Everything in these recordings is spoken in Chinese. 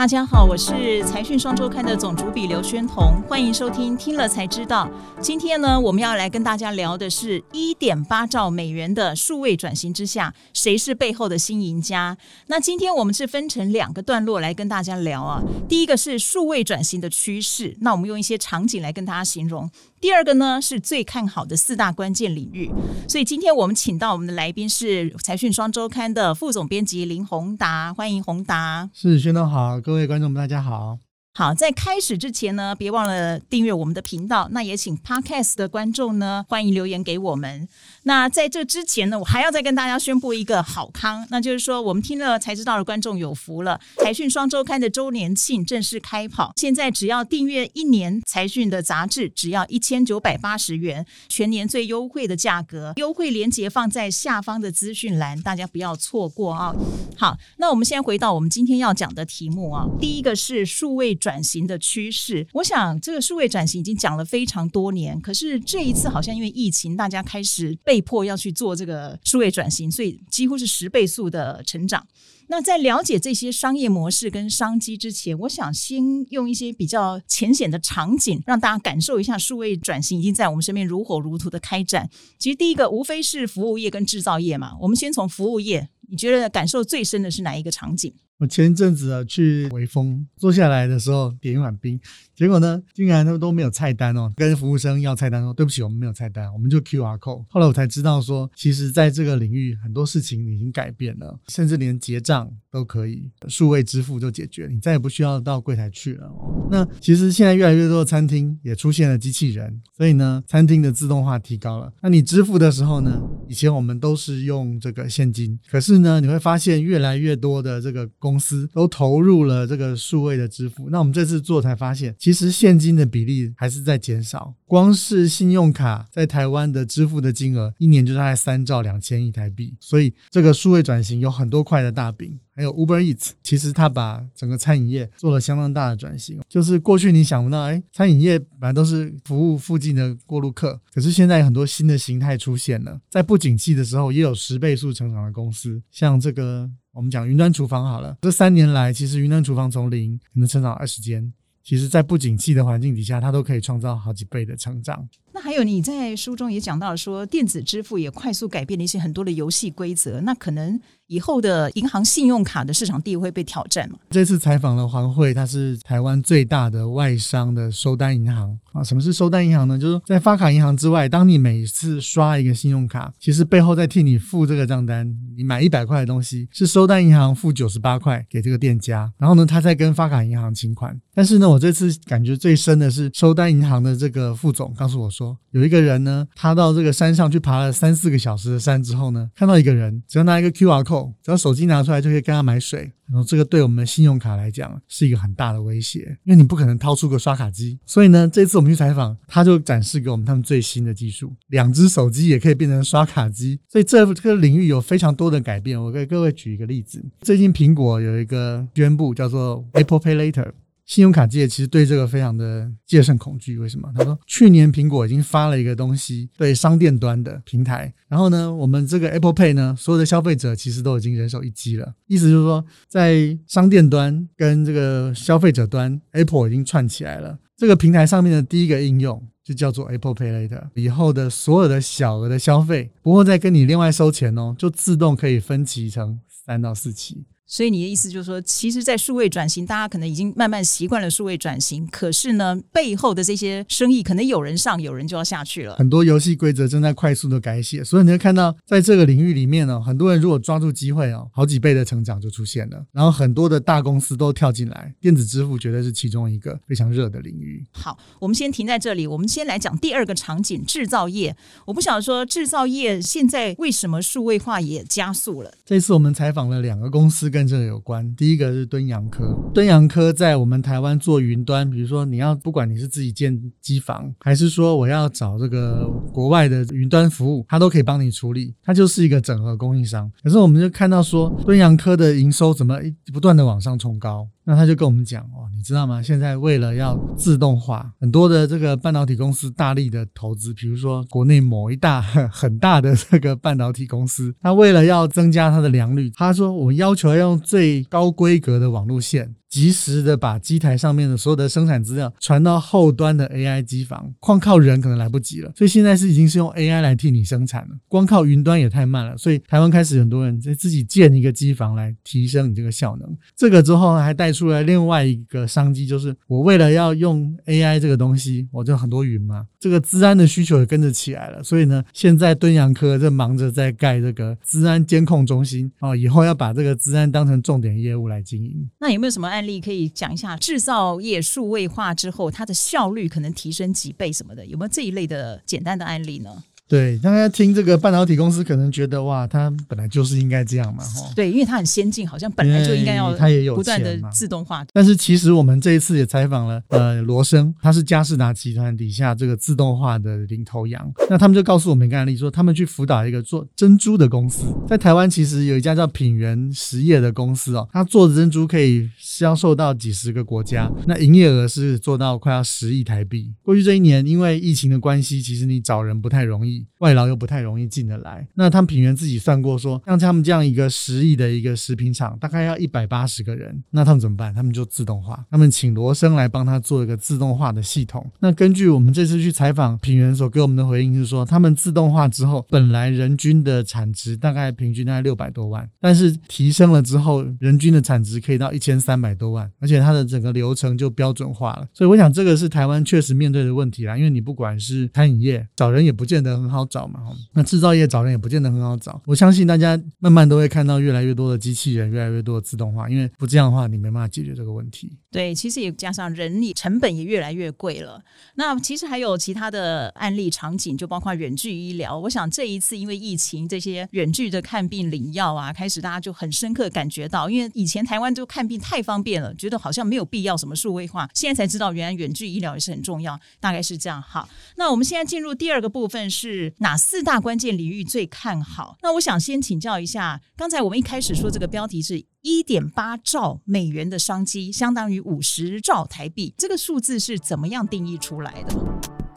大家好，我是财讯双周刊的总主笔刘宣彤，欢迎收听听了才知道。今天呢，我们要来跟大家聊的是一点八兆美元的数位转型之下，谁是背后的新赢家？那今天我们是分成两个段落来跟大家聊啊。第一个是数位转型的趋势，那我们用一些场景来跟大家形容。第二个呢，是最看好的四大关键领域。所以今天我们请到我们的来宾是财讯双周刊的副总编辑林宏达，欢迎宏达。是宣导好，各位观众们大家好。好，在开始之前呢，别忘了订阅我们的频道。那也请 Podcast 的观众呢，欢迎留言给我们。那在这之前呢，我还要再跟大家宣布一个好康，那就是说，我们听了才知道的观众有福了。财讯双周刊的周年庆正式开跑，现在只要订阅一年财讯的杂志，只要一千九百八十元，全年最优惠的价格。优惠链接放在下方的资讯栏，大家不要错过啊！好，那我们先回到我们今天要讲的题目啊，第一个是数位。转转型的趋势，我想这个数位转型已经讲了非常多年，可是这一次好像因为疫情，大家开始被迫要去做这个数位转型，所以几乎是十倍速的成长。那在了解这些商业模式跟商机之前，我想先用一些比较浅显的场景，让大家感受一下数位转型已经在我们身边如火如荼的开展。其实第一个无非是服务业跟制造业嘛，我们先从服务业，你觉得感受最深的是哪一个场景？我前一阵子啊去微风坐下来的时候点一碗冰，结果呢竟然他们都没有菜单哦，跟服务生要菜单说对不起我们没有菜单，我们就 Q R code。后来我才知道说，其实在这个领域很多事情已经改变了，甚至连结账都可以数位支付就解决，你再也不需要到柜台去了。那其实现在越来越多的餐厅也出现了机器人，所以呢餐厅的自动化提高了。那你支付的时候呢，以前我们都是用这个现金，可是呢你会发现越来越多的这个公公司都投入了这个数位的支付，那我们这次做才发现，其实现金的比例还是在减少。光是信用卡在台湾的支付的金额，一年就大概三兆两千亿台币。所以这个数位转型有很多块的大饼。还有 Uber Eats，其实它把整个餐饮业做了相当大的转型。就是过去你想不到，哎，餐饮业本来都是服务附近的过路客，可是现在有很多新的形态出现了。在不景气的时候，也有十倍数成长的公司，像这个。我们讲云端厨房好了，这三年来，其实云端厨房从零可能成长二十间，其实在不景气的环境底下，它都可以创造好几倍的成长。那还有你在书中也讲到，说电子支付也快速改变了一些很多的游戏规则，那可能。以后的银行信用卡的市场地位会被挑战吗？这次采访了黄慧，他是台湾最大的外商的收单银行啊。什么是收单银行呢？就是在发卡银行之外，当你每次刷一个信用卡，其实背后在替你付这个账单。你买一百块的东西，是收单银行付九十八块给这个店家，然后呢，他再跟发卡银行请款。但是呢，我这次感觉最深的是收单银行的这个副总告诉我说，有一个人呢，他到这个山上去爬了三四个小时的山之后呢，看到一个人，只要拿一个 Q R code 只要手机拿出来就可以跟他买水，然后这个对我们的信用卡来讲是一个很大的威胁，因为你不可能掏出个刷卡机。所以呢，这次我们去采访，他就展示给我们他们最新的技术，两只手机也可以变成刷卡机。所以这这个领域有非常多的改变。我给各位举一个例子，最近苹果有一个宣布叫做 Apple Pay Later。信用卡界其实对这个非常的戒慎恐惧，为什么？他说去年苹果已经发了一个东西，对商店端的平台，然后呢，我们这个 Apple Pay 呢，所有的消费者其实都已经人手一机了。意思就是说，在商店端跟这个消费者端，Apple 已经串起来了。这个平台上面的第一个应用就叫做 Apple Pay Later，以后的所有的小额的消费不会再跟你另外收钱哦，就自动可以分期成三到四期。所以你的意思就是说，其实，在数位转型，大家可能已经慢慢习惯了数位转型。可是呢，背后的这些生意，可能有人上，有人就要下去了。很多游戏规则正在快速的改写，所以你会看到，在这个领域里面呢，很多人如果抓住机会哦，好几倍的成长就出现了。然后很多的大公司都跳进来，电子支付绝对是其中一个非常热的领域。好，我们先停在这里，我们先来讲第二个场景——制造业。我不晓得说，制造业现在为什么数位化也加速了？这次我们采访了两个公司跟跟这个有关，第一个是敦阳科。敦阳科在我们台湾做云端，比如说你要不管你是自己建机房，还是说我要找这个国外的云端服务，它都可以帮你处理。它就是一个整合供应商。可是我们就看到说，敦阳科的营收怎么不断的往上冲高？那他就跟我们讲哦，你知道吗？现在为了要自动化，很多的这个半导体公司大力的投资，比如说国内某一大很大的这个半导体公司，他为了要增加它的良率，他说我要求要用最高规格的网路线。及时的把机台上面的所有的生产资料传到后端的 AI 机房，光靠人可能来不及了，所以现在是已经是用 AI 来替你生产了，光靠云端也太慢了，所以台湾开始很多人在自己建一个机房来提升你这个效能。这个之后还带出来另外一个商机，就是我为了要用 AI 这个东西，我就很多云嘛，这个资安的需求也跟着起来了，所以呢，现在敦洋科正忙着在盖这个资安监控中心哦，以后要把这个资安当成重点业务来经营。那有没有什么案案例可以讲一下？制造业数位化之后，它的效率可能提升几倍什么的？有没有这一类的简单的案例呢？对，大家听这个半导体公司可能觉得哇，它本来就是应该这样嘛，哈。对，因为它很先进，好像本来就应该要它也有不断的自动化。但是其实我们这一次也采访了呃罗生，他是嘉士达集团底下这个自动化的领头羊。那他们就告诉我们一个案例，说他们去辅导一个做珍珠的公司，在台湾其实有一家叫品源实业的公司哦，它做的珍珠可以销售到几十个国家，那营业额是做到快要十亿台币。过去这一年因为疫情的关系，其实你找人不太容易，be 外劳又不太。容易进得来。那他们品源自己算过，说像他们这样一个十亿的一个食品厂，大概要一百八十个人。那他们怎么办？他们就自动化，他们请罗生来帮他做一个自动化的系统。那根据我们这次去采访品源所给我们的回应是说，他们自动化之后，本来人均的产值大概平均大概六百多万，但是提升了之后，人均的产值可以到一千三百多万，而且它的整个流程就标准化了。所以我想这个是台湾确实面对的问题啦，因为你不管是餐饮业找人也不见得很好找嘛，那制造业找人也不见得很好找，我相信大家慢慢都会看到越来越多的机器人，越来越多的自动化，因为不这样的话，你没办法解决这个问题。对，其实也加上人力成本也越来越贵了。那其实还有其他的案例场景，就包括远距医疗。我想这一次因为疫情，这些远距的看病领药啊，开始大家就很深刻感觉到，因为以前台湾就看病太方便了，觉得好像没有必要什么数位化，现在才知道原来远距医疗也是很重要。大概是这样。好，那我们现在进入第二个部分是哪四大关键领域最看好？那我想先请教一下，刚才我们一开始说这个标题是一点八兆美元的商机，相当于五十兆台币，这个数字是怎么样定义出来的？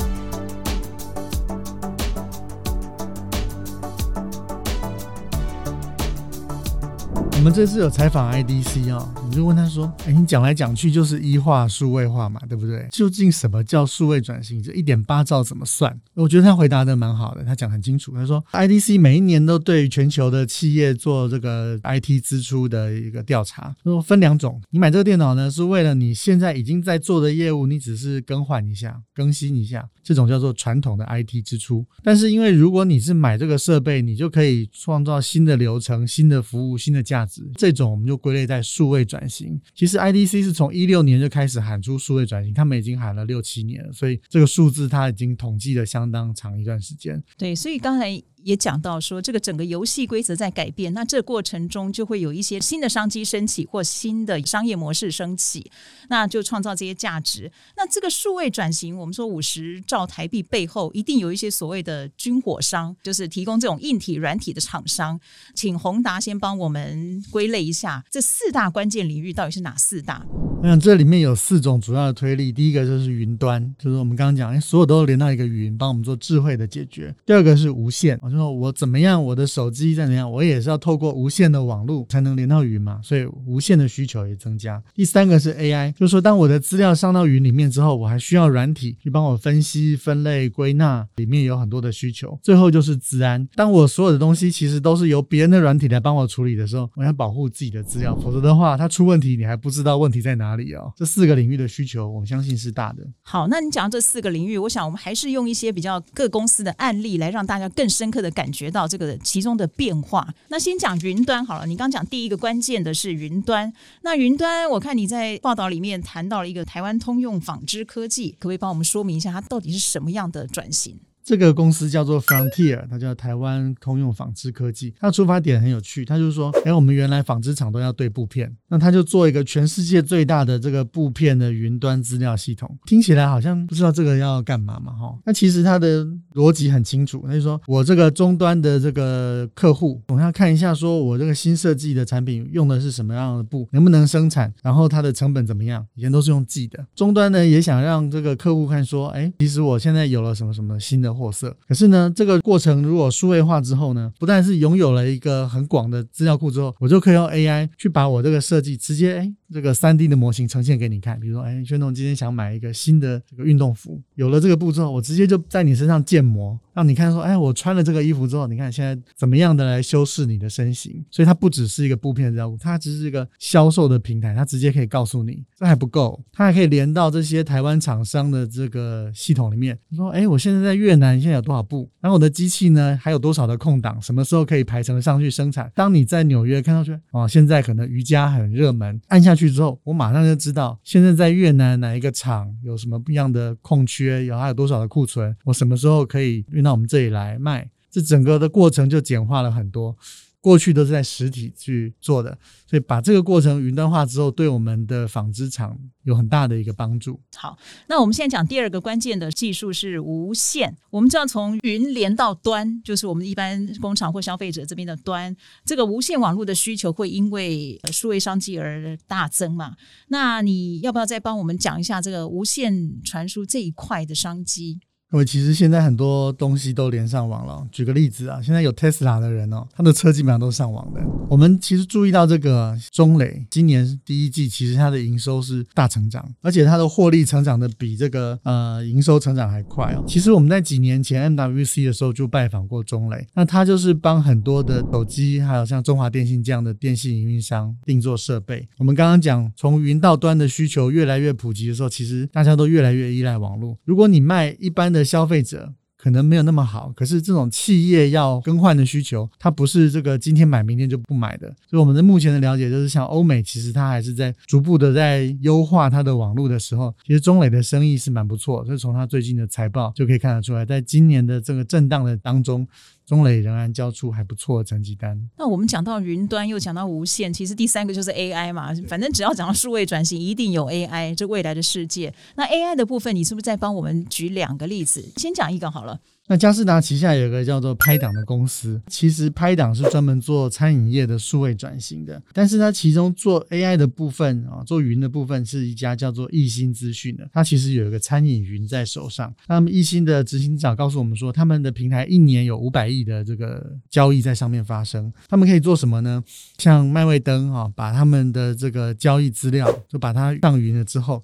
我们这次有采访 IDC 啊，你就问他说：“哎，你讲来讲去就是一化、数位化嘛，对不对？究竟什么叫数位转型？这一点八兆怎么算？”我觉得他回答的蛮好的，他讲很清楚。他说：“IDC 每一年都对全球的企业做这个 IT 支出的一个调查，说分两种。你买这个电脑呢，是为了你现在已经在做的业务，你只是更换一下、更新一下，这种叫做传统的 IT 支出。但是因为如果你是买这个设备，你就可以创造新的流程、新的服务、新的价值”这种我们就归类在数位转型。其实 IDC 是从一六年就开始喊出数位转型，他们已经喊了六七年了，所以这个数字它已经统计了相当长一段时间。对，所以刚才。也讲到说，这个整个游戏规则在改变，那这过程中就会有一些新的商机升起，或新的商业模式升起，那就创造这些价值。那这个数位转型，我们说五十兆台币背后，一定有一些所谓的军火商，就是提供这种硬体、软体的厂商。请宏达先帮我们归类一下，这四大关键领域到底是哪四大？我想这里面有四种主要的推力，第一个就是云端，就是我们刚刚讲，所有都连到一个云，帮我们做智慧的解决。第二个是无线。就说我怎么样，我的手机再怎样，我也是要透过无线的网络才能连到云嘛，所以无线的需求也增加。第三个是 AI，就是说当我的资料上到云里面之后，我还需要软体去帮我分析、分类、归纳，里面有很多的需求。最后就是治安，当我所有的东西其实都是由别人的软体来帮我处理的时候，我要保护自己的资料，否则的话，它出问题你还不知道问题在哪里哦。这四个领域的需求，我相信是大的。好，那你讲到这四个领域，我想我们还是用一些比较各公司的案例来让大家更深刻的感觉。到这个其中的变化。那先讲云端好了。你刚讲第一个关键的是云端。那云端，我看你在报道里面谈到了一个台湾通用纺织科技，可不可以帮我们说明一下，它到底是什么样的转型？这个公司叫做 Frontier，它叫台湾通用纺织科技。它的出发点很有趣，它就是说，哎，我们原来纺织厂都要对布片，那它就做一个全世界最大的这个布片的云端资料系统。听起来好像不知道这个要干嘛嘛，哈。那其实它的逻辑很清楚，那就说我这个终端的这个客户，我要看一下，说我这个新设计的产品用的是什么样的布，能不能生产，然后它的成本怎么样？以前都是用寄的。终端呢也想让这个客户看说，哎，其实我现在有了什么什么新的。货色。可是呢，这个过程如果数位化之后呢，不但是拥有了一个很广的资料库之后，我就可以用 AI 去把我这个设计直接哎这个三 D 的模型呈现给你看。比如说，哎，轩总今天想买一个新的这个运动服，有了这个步骤，我直接就在你身上建模，让你看说，哎，我穿了这个衣服之后，你看现在怎么样的来修饰你的身形。所以它不只是一个布片的资料库，它只是一个销售的平台，它直接可以告诉你，这还不够，它还可以连到这些台湾厂商的这个系统里面。说，哎，我现在在越南，现在有多少布？然后我的机器呢，还有多少的空档？什么时候可以排成上去生产？当你在纽约看到去，哦，现在可能瑜伽很热门，按下去之后，我马上就知道现在在越南哪一个厂有什么不一样的空缺，有还有多少的库存，我什么时候可以到我们这里来卖？这整个的过程就简化了很多。过去都是在实体去做的，所以把这个过程云端化之后，对我们的纺织厂有很大的一个帮助。好，那我们现在讲第二个关键的技术是无线。我们知道从云连到端，就是我们一般工厂或消费者这边的端，这个无线网络的需求会因为数位商机而大增嘛？那你要不要再帮我们讲一下这个无线传输这一块的商机？因为其实现在很多东西都连上网了。举个例子啊，现在有 Tesla 的人哦，他的车基本上都上网的。我们其实注意到这个中磊今年第一季，其实它的营收是大成长，而且它的获利成长的比这个呃营收成长还快哦。其实我们在几年前 MWC 的时候就拜访过中磊，那他就是帮很多的手机，还有像中华电信这样的电信营运商定做设备。我们刚刚讲从云到端的需求越来越普及的时候，其实大家都越来越依赖网络。如果你卖一般的消费者可能没有那么好，可是这种企业要更换的需求，它不是这个今天买明天就不买的。所以我们的目前的了解就是，像欧美其实它还是在逐步的在优化它的网络的时候，其实中磊的生意是蛮不错。所以从它最近的财报就可以看得出来，在今年的这个震荡的当中。中磊仍然交出还不错的成绩单。那我们讲到云端，又讲到无线，其实第三个就是 AI 嘛。反正只要讲到数位转型，一定有 AI 这未来的世界。那 AI 的部分，你是不是再帮我们举两个例子？先讲一个好了。那嘉士达旗下有个叫做拍档的公司，其实拍档是专门做餐饮业的数位转型的，但是它其中做 AI 的部分啊，做云的部分是一家叫做易兴资讯的，它其实有一个餐饮云在手上。那么易兴的执行长告诉我们说，他们的平台一年有五百亿的这个交易在上面发生，他们可以做什么呢？像麦味登啊，把他们的这个交易资料就把它上云了之后。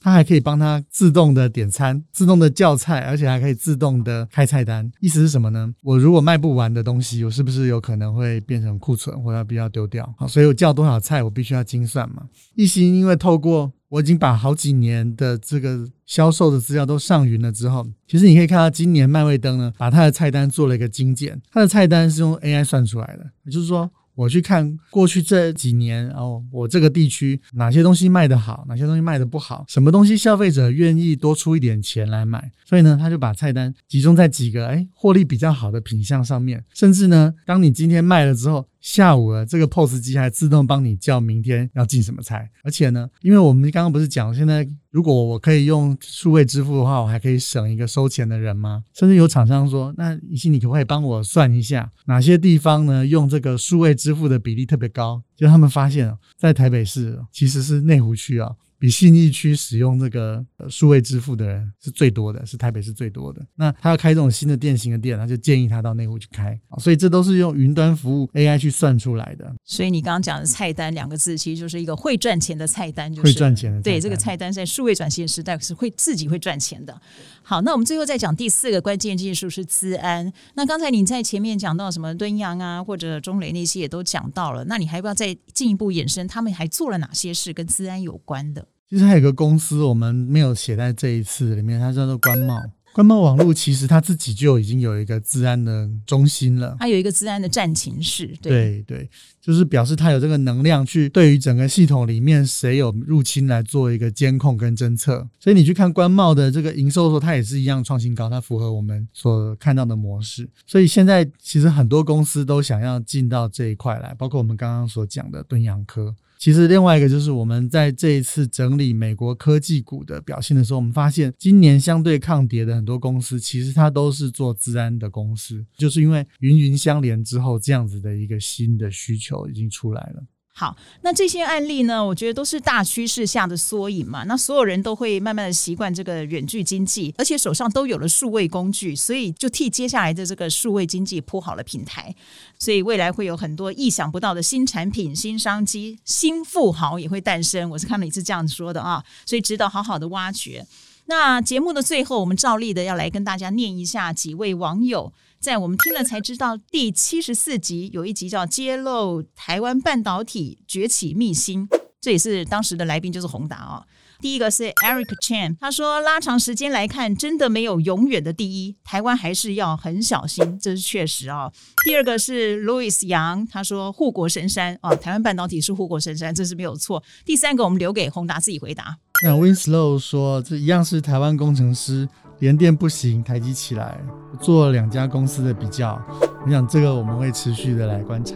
它还可以帮他自动的点餐、自动的叫菜，而且还可以自动的开菜单。意思是什么呢？我如果卖不完的东西，我是不是有可能会变成库存，或者必要丢掉？好，所以我叫多少菜，我必须要精算嘛。一心因为透过我已经把好几年的这个销售的资料都上云了之后，其实你可以看到今年麦味登呢，把它的菜单做了一个精简，它的菜单是用 AI 算出来的，也就是说。我去看过去这几年，哦，我这个地区哪些东西卖得好，哪些东西卖得不好，什么东西消费者愿意多出一点钱来买，所以呢，他就把菜单集中在几个哎获利比较好的品相上面，甚至呢，当你今天卖了之后。下午了，这个 POS 机还自动帮你叫明天要进什么菜，而且呢，因为我们刚刚不是讲，现在如果我可以用数位支付的话，我还可以省一个收钱的人吗？甚至有厂商说，那怡信你可不可以帮我算一下，哪些地方呢用这个数位支付的比例特别高？就他们发现，在台北市其实是内湖区啊。比信义区使用这个数位支付的人是最多的，是台北是最多的。那他要开这种新的店型的店，他就建议他到内湖去开。所以这都是用云端服务 AI 去算出来的。所以你刚刚讲的菜单两个字，其实就是一个会赚钱的菜单，就是会赚钱的。对，这个菜单在数位转型时代是会自己会赚钱的。好，那我们最后再讲第四个关键技术是资安。那刚才你在前面讲到什么敦阳啊，或者中雷那些也都讲到了。那你还要不要再进一步延伸？他们还做了哪些事跟资安有关的？其实还有个公司，我们没有写在这一次里面，它叫做官贸。官贸网络其实它自己就已经有一个治安的中心了，它有一个治安的战情室。对对，就是表示它有这个能量去对于整个系统里面谁有入侵来做一个监控跟侦测。所以你去看官贸的这个营收的时候，它也是一样创新高，它符合我们所看到的模式。所以现在其实很多公司都想要进到这一块来，包括我们刚刚所讲的敦洋科。其实另外一个就是我们在这一次整理美国科技股的表现的时候，我们发现今年相对抗跌的很多公司，其实它都是做治安的公司，就是因为云云相连之后，这样子的一个新的需求已经出来了。好，那这些案例呢，我觉得都是大趋势下的缩影嘛。那所有人都会慢慢的习惯这个远距经济，而且手上都有了数位工具，所以就替接下来的这个数位经济铺好了平台。所以未来会有很多意想不到的新产品、新商机、新富豪也会诞生。我是看了一次这样说的啊，所以值得好好的挖掘。那节目的最后，我们照例的要来跟大家念一下几位网友。在我们听了才知道第七十四集有一集叫揭露台湾半导体崛起秘辛，这也是当时的来宾就是宏达哦。第一个是 Eric Chan，他说拉长时间来看，真的没有永远的第一，台湾还是要很小心，这是确实哦。第二个是 Louis 杨，他说护国神山啊，台湾半导体是护国神山，这是没有错。第三个我们留给宏达自己回答。那 Winslow 说这一样是台湾工程师。联电不行，台积起来，做两家公司的比较，我想这个我们会持续的来观察。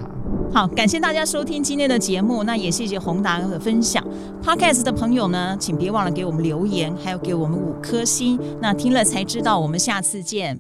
好，感谢大家收听今天的节目，那也谢谢宏达的分享。Podcast 的朋友呢，请别忘了给我们留言，还有给我们五颗星。那听了才知道，我们下次见。